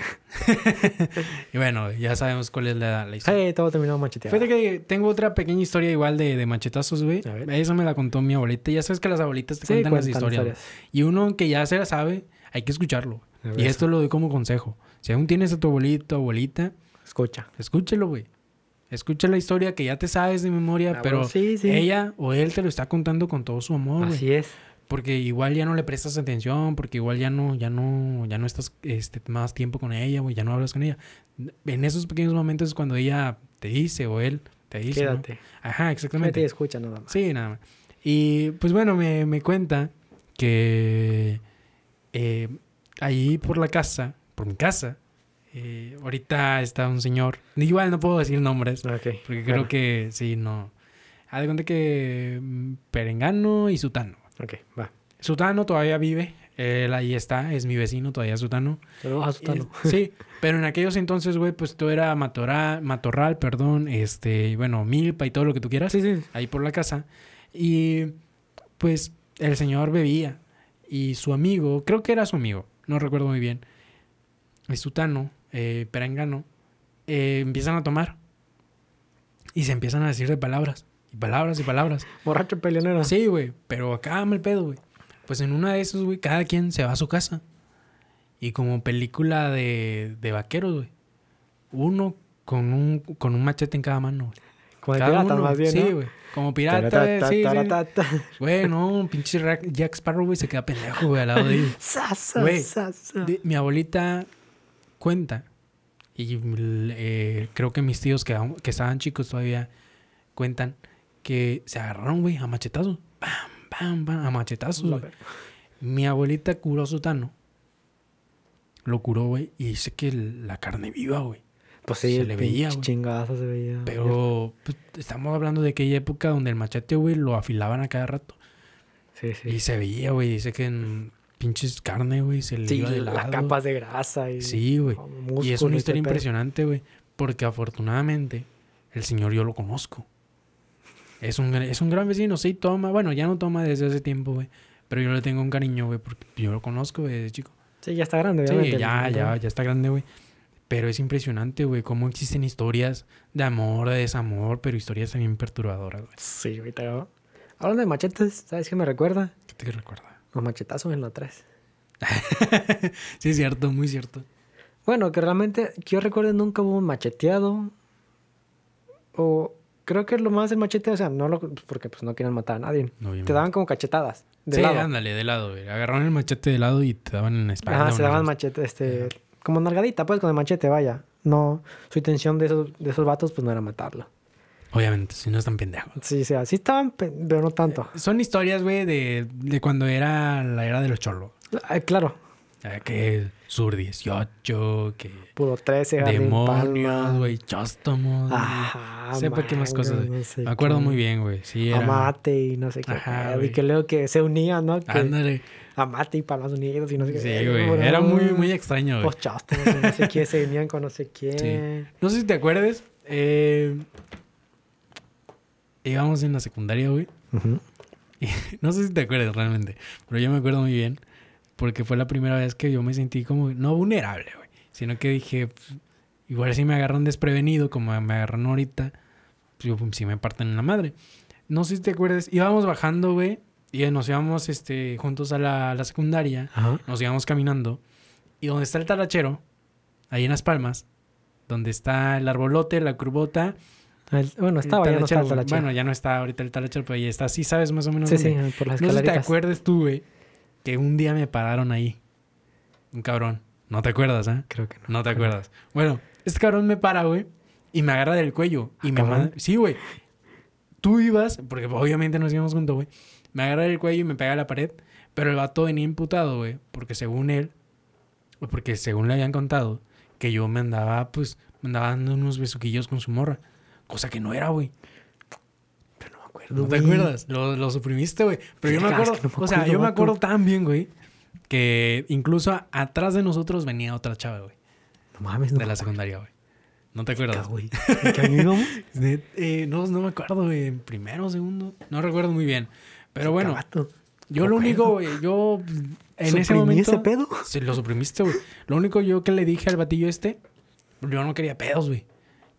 (laughs) y bueno, ya sabemos cuál es la, la historia.
Hey, todo terminado macheteado.
Fíjate que tengo otra pequeña historia igual de, de machetazos, güey.
A ver.
Esa me la contó mi abuelita. Ya sabes que las abuelitas te
Sí,
cuentan las historias. güey. Y uno que ya se la sabe, hay que escucharlo. Y esto lo doy como consejo. Si aún tienes a tu abuelito, abuelita,
Escucha.
escúchelo, güey. Escucha la historia que ya te sabes de memoria,
Ah,
pero
bueno, sí, sí.
ella o él te lo está contando con todo su amor.
Así es.
Porque igual ya no le prestas atención, porque igual ya no, ya no, ya no estás este, más tiempo con ella, güey, ya no hablas con ella. En esos pequeños momentos es cuando ella te dice o él te dice. ¿no?
Quédate.
Ajá,
Quédate
exactamente.
y escucha nada más.
Sí, nada más. Y pues bueno, me, me cuenta que eh, ahí por la casa, por mi casa, eh, ahorita está un señor, igual no puedo decir nombres,
Ok.
porque creo que sí, no. Haz de cuenta que mm, Perengano y Sutano.
Ok, va.
Sutano todavía vive, él ahí está, es mi vecino todavía Sutano.
Saludos a Sutano.
Sí, pero en aquellos entonces, güey, pues todo era matorral, matorral, perdón, este, y bueno, milpa y todo lo que tú quieras
Sí, sí.
ahí por la casa. Y pues el señor bebía. Y su amigo, creo que era su amigo, no recuerdo muy bien. Es Sutano, eh, Perengano, eh, empiezan a tomar. Y se empiezan a decir de palabras. Y palabras y palabras.
Borracho peleonero.
Sí, güey. Pero acá me el pedo, güey. Pues en una de esas, güey, cada quien se va a su casa. Y como película de, de vaqueros, güey. Uno con un, con un machete en cada mano, güey.
Como
Cada
piratas,
uno.
más bien,
Sí,
¿no?
güey. Como pirata, güey. Sí, sí.
taratata.
Güey, no, pinche Jack Sparrow, güey, se queda pendejo, güey, al lado de (laughs)
sa,
Güey, mi abuelita cuenta, y eh, creo que mis tíos que estaban chicos todavía cuentan, que se agarraron, güey, a machetazos. Pam, pam, pam, a machetazos, güey. Mi abuelita curó a Sutano. Lo curó, güey, y dice que la carne viva, güey.
Pues sí,
Se le veía, güey.
se veía.
Pero pues, estamos hablando de aquella época donde el machete, güey, lo afilaban a cada rato.
Sí, sí.
Y se veía, güey. Dice que en pinches carne, güey, se le
Sí,
iba de
las
lado.
capas de grasa y...
Sí, güey. Y es una historia impresionante, güey. Porque afortunadamente el señor yo lo conozco. Es un, es un gran vecino, sí, toma. Bueno, ya no toma desde hace tiempo, güey. Pero yo le tengo un cariño, güey, porque yo lo conozco güey, desde chico.
Sí, ya está grande,
Sí,
obviamente.
ya,
el-
ya, ya está grande, güey. Pero es impresionante, güey, cómo existen historias de amor, de desamor, pero historias también perturbadoras, güey.
Sí, ahorita. ¿no? Hablando de machetes, ¿sabes qué me recuerda?
¿Qué te recuerda?
Los machetazos en la 3. (laughs)
sí, es cierto, muy cierto.
Bueno, que realmente, que yo recuerde, nunca hubo un macheteado. O creo que lo más el machete, o sea, no lo, porque pues no quieren matar a nadie. Te daban como cachetadas. De
sí,
lado.
ándale, de lado, güey. Agarraron el machete de lado y te daban en la espalda.
Ajá, se daban machete, este, como nalgadita, pues, con el machete, vaya. No, su intención de esos, de esos vatos, pues, no era matarlo.
Obviamente, si no están pendejos.
Sí, o sea, sí estaban, pe- pero no tanto.
Son historias, güey, de, de cuando era la era de los cholos.
Ah, claro,
Eh, Que Sur 18, que
puro 13, Jardín
demonios, güey, chóstomos.
Ajá,
Sepa qué más cosas.
no sé
Me acuerdo
qué.
muy bien, güey. Sí, era.
Amate y no sé qué.
Ajá,
y que luego que se unían, ¿no? Que
Ándale.
Amate y Palmas Unidos y no sé qué.
Sí, güey. Era muy, (laughs) muy extraño, güey.
Pues chastos, no sé quién se unían con no sé quién.
No sé si te acuerdes. Eh, íbamos en la secundaria, güey.
Ujú. (laughs)
No sé si te acuerdas realmente, pero yo me acuerdo muy bien porque fue la primera vez que yo me sentí como, no vulnerable, güey, sino que dije, pues, igual si me agarran desprevenido como me agarran ahorita, pues yo, pues, sí me parten en la madre. No sé si te acuerdas, íbamos bajando, güey, y nos íbamos este, juntos a la, la secundaria,
Ajá.
nos íbamos caminando, y donde está el talachero, ahí en Las Palmas, donde está el arbolote, la curvota,
El- bueno,
el
estaba ya no estaba el
talachero. Bueno, ya no está ahorita el talachero, pero ahí está, sí sabes más o menos
sí,
dónde.
sí, por las
No sé si te acuerdas tú, güey, que un día me pararon ahí. Un cabrón. No te acuerdas, ¿eh?
Creo que no.
No te acuerdas. Bueno, este cabrón me para, güey, y me agarra del cuello. Y
Ah,
me
cabrón.
manda... Sí, güey. Tú ibas, porque obviamente nos íbamos juntos, güey. Me agarra del cuello y me pega a la pared. Pero el vato venía imputado, güey, porque según él, o porque según le habían contado, que yo me andaba, pues, me andaba dando unos besuquillos con su morra. Cosa que no era, güey.
No me acuerdo.
¿No te
güey.
acuerdas? Lo, lo suprimiste, güey. Pero yo me acuerdo,
que no me
o sea, yo me acuerdo tan bien, güey, que incluso a- atrás de nosotros venía otra chava, güey,
No mames, no.
de la secundaria, güey. ¿No te acuerdas? (laughs) eh, no, no me acuerdo, güey, en primero, segundo, no recuerdo muy bien. Pero bueno,
Vato.
yo lo único, güey, yo en ese
¿Suprimí
momento...
ese pedo?
Sí, lo suprimiste, güey. Lo único yo que le dije al batillo este, yo no quería pedos, güey.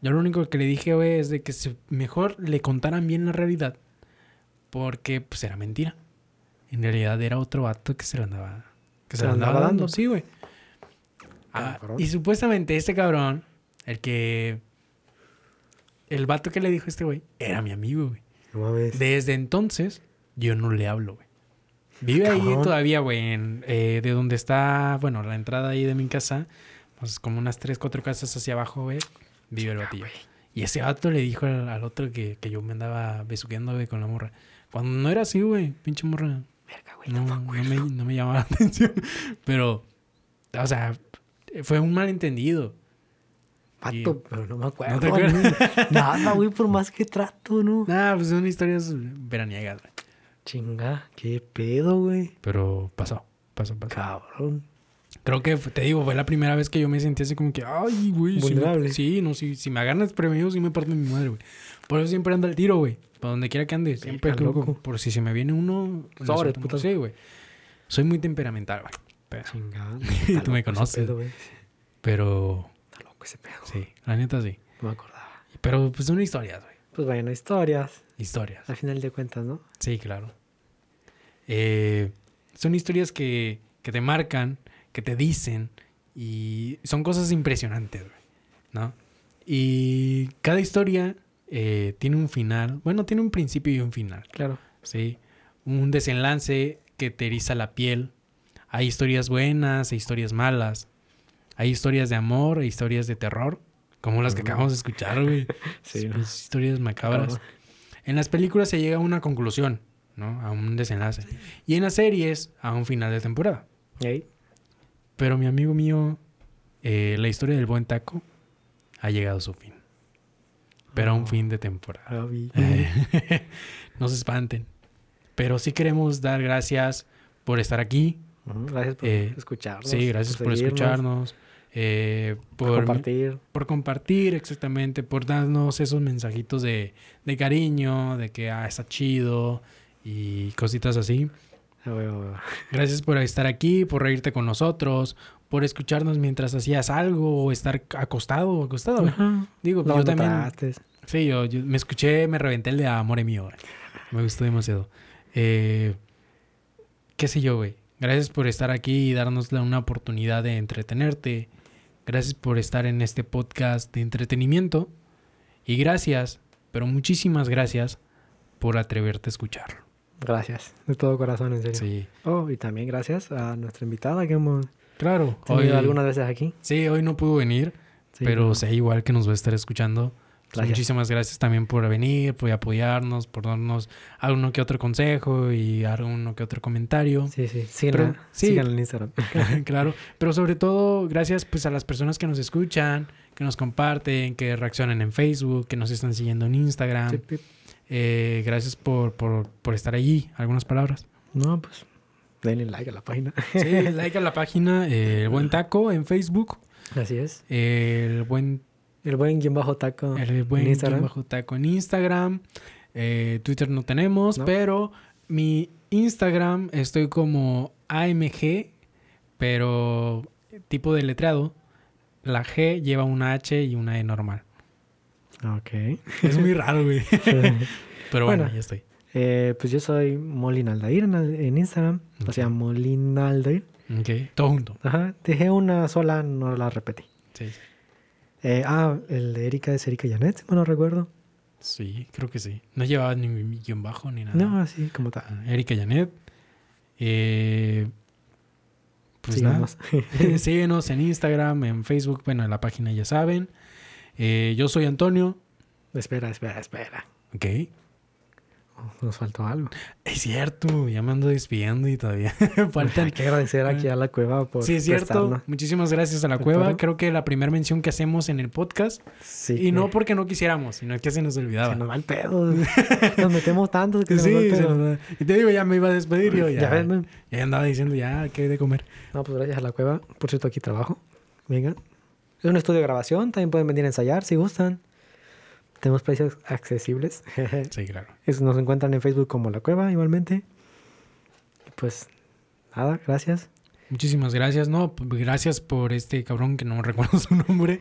Yo lo único que le dije, güey, es de que mejor le contaran bien la realidad. Porque, pues, era mentira. En realidad era otro vato que se la andaba... Que se, la andaba, dando. Sí, güey. Ah,
Cabrón.
y supuestamente este cabrón, el que... El vato que le dijo a este güey, era mi amigo, güey.
No mames.
Desde entonces, yo no le hablo, güey. Vive ahí
Cabrón.
todavía, güey, eh, de donde está, bueno, la entrada ahí de mi casa, pues como unas tres, cuatro casas hacia abajo, güey, vive el batillo. Y ese vato le dijo al, al otro que, que yo me andaba besuqueando, güey, con la morra. Cuando no era así, güey, pinche morra.
Verga, güey.
No, no, me, no me llamaba la (laughs) atención. Pero, o sea, fue un malentendido.
Vato, pero no me acuerdo.
¿No te acuerdas?
Nada, güey, por más que trato, ¿no? (laughs)
Nah, pues son historias veraniegas, güey.
Chinga, qué pedo, güey.
Pero pasó, pasó, pasó.
Cabrón.
Creo que, te digo, fue la primera vez que yo me sentí así como que, ay, güey. si me-
Vulnerable.
Sí, no, si, si me agarran desprevenido, sí me parten mi madre, güey. Por eso siempre ando al tiro, güey. Para donde quiera que ande. Siempre como-
loco.
por si se me viene uno.
Sobre, puta.
Sí, güey. Soy muy temperamental, güey. Pero,
Chingada. (laughs)
Tú me conoces.
pedo,
pero,
Está loco ese pedo.
sí, la neta sí.
No me acordaba.
Pero pues son historias, güey.
Pues bueno, historias.
Historias.
Al final de cuentas, ¿no?
Sí, claro. Eh, son historias que, que te marcan, que te dicen y son cosas impresionantes, güey, ¿no? Y cada historia eh, tiene un final, bueno, tiene un principio y un final,
Claro.
¿sí? Un desenlace que te eriza la piel. Hay historias buenas, hay historias malas. Hay historias de amor, hay historias de terror, como las que acabamos de escuchar, güey. (laughs)
Sí, ¿no?
Esas Historias macabras. En las películas se llega a una conclusión, ¿no? A un desenlace. Y en las series, a un final de temporada.
Ey.
Pero mi amigo mío, eh, la historia del buen taco ha llegado a su fin. Pero a un
Oh.
fin de temporada. Eh, (laughs) no se espanten. Pero sí queremos dar gracias por estar aquí.
Gracias por
Eh,
escucharnos.
Sí, gracias por, escucharnos. eh,
Por
por,
compartir.
por compartir, exactamente, por darnos esos mensajitos de, de cariño, de que ah, está chido y cositas así. (laughs) Gracias por estar aquí, por reírte con nosotros, por escucharnos mientras hacías algo o estar acostado o acostado.
Ajá.
Digo, pues yo también. Sí, yo, yo me escuché, me reventé el de Amor mío. güey. Me gustó demasiado. Eh, ¿Qué sé yo, güey? Gracias por estar aquí y darnos la- una oportunidad de entretenerte. Gracias por estar en este podcast de entretenimiento. Y gracias, pero muchísimas gracias por atreverte a escucharlo.
Gracias. De todo corazón, en serio.
Sí,
Oh, y también gracias a nuestra invitada que hemos
claro.
tenido
Hoy,
algunas veces aquí.
Sí, hoy no pudo venir,
Sí,
pero
no.
sé igual que nos va a estar escuchando.
Gracias.
Muchísimas gracias también por venir, por apoyarnos, por darnos alguno que otro consejo y alguno que otro comentario.
Sí, sí. Síganla,
sí.
síganla en Instagram. (laughs) (laughs)
claro, pero sobre todo gracias pues a las personas que nos escuchan, que nos comparten, que reaccionan en Facebook, que nos están siguiendo en Instagram.
Sí.
Eh, gracias por, por, por estar allí. ¿Algunas palabras?
No, pues denle like a la página.
Sí, (laughs) like a la página eh, El Buen Taco en Facebook.
Así es.
El Buen,
El buen guion bajo taco.
el buen
en Instagram.
bajo taco en Instagram. Eh, Twitter no tenemos,
No.
pero mi Instagram estoy como AMG, pero tipo de letreado. La G lleva una H y una E normal.
Ok.
Es muy raro, güey. (laughs) Pero bueno,
Bueno.
ya estoy.
Eh, pues yo soy Molin Aldair en, en Instagram. O sea. Molin Aldair.
Ok, todo junto.
Ajá. Dejé una sola, no la repetí.
Sí,
Eh, ah, el de Erika es Erika Janet, si mal no recuerdo.
sí, creo que sí. No llevaba ni guion bajo ni nada.
No, así como tal.
Ah, Erika Janet. Eh, pues
Síganos.
nada. (laughs) Síguenos en Instagram, en Facebook, bueno, en la página ya saben. Eh, yo soy Antonio.
espera, espera, espera.
Ok.
Nos faltó algo.
Es cierto, ya me ando despidiendo y todavía (laughs)
Hay
faltan.
que agradecer aquí a la cueva por
Sí, es cierto. Muchísimas gracias a la
¿De
cueva.
acuerdo?
Creo que la primera mención que hacemos en el podcast.
Sí,
y
que
no porque no quisiéramos, sino que se nos olvidaba.
se nos va el pedo. (laughs) Nos metemos tanto que se
Sí,
nos va el
se
pedo.
nos va. Y te digo, ya me iba a despedir yo. Ya,
Ya
ya andaba diciendo, ya, ¿qué hay de comer?
No, pues gracias a la cueva. Por cierto, aquí trabajo. Vengan. Es un estudio de grabación. También pueden venir a ensayar si gustan. Tenemos precios accesibles. (laughs)
Sí, claro.
Nos encuentran en Facebook como La Cueva igualmente. Y pues nada, gracias.
Muchísimas gracias, no, gracias por este cabrón que no (laughs) recuerdo su nombre,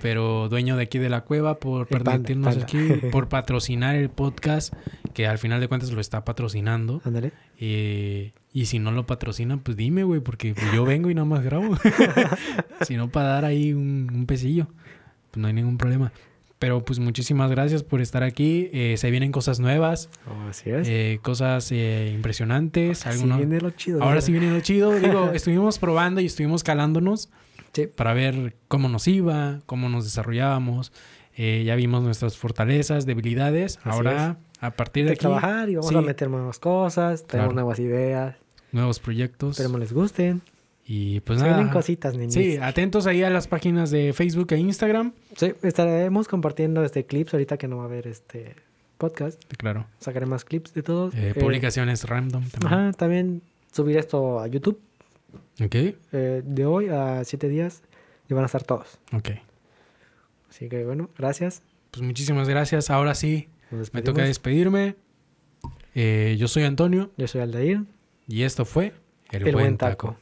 pero dueño de aquí de la cueva, por
panda,
permitirnos
panda.
aquí, (laughs) por patrocinar el podcast, que al final de cuentas lo está patrocinando.
Ándale.
Eh, y si no lo patrocinan, pues dime, güey, porque pues, yo vengo y nada más grabo. (laughs) si no, para dar ahí un, un pesillo, pues no hay ningún problema. Pero pues muchísimas gracias por estar aquí. Eh, se vienen cosas nuevas,
Oh, así es.
eh, cosas eh, impresionantes.
Así
alguno-
viene lo chido.
Ahora
mira.
sí viene lo chido. Digo, (laughs) estuvimos probando y estuvimos calándonos
Sí.
para ver cómo nos iba, cómo nos desarrollábamos. Eh, ya vimos nuestras fortalezas, debilidades.
Así
Ahora, a partir de
que
aquí,
trabajar y vamos
sí.
a meter nuevas cosas. Tenemos
Claro.
nuevas ideas.
nuevos proyectos.
Esperemos les gusten.
Y pues
Se
nada.
vienen cositas, niños.
Sí, atentos ahí a las páginas de Facebook e Instagram.
Sí, estaremos compartiendo este clips ahorita que no va a haber este podcast.
Claro.
Sacaré más clips de todos.
Eh,
Eh,
publicaciones random también.
Ajá, también subiré esto a YouTube.
Ok,
eh, de hoy a siete días y van a estar todos.
ok.
Así que bueno, gracias.
Pues muchísimas gracias. Ahora sí, me toca despedirme. Eh, yo soy Antonio
Yo soy Aldair.
y esto fue
El, buen taco.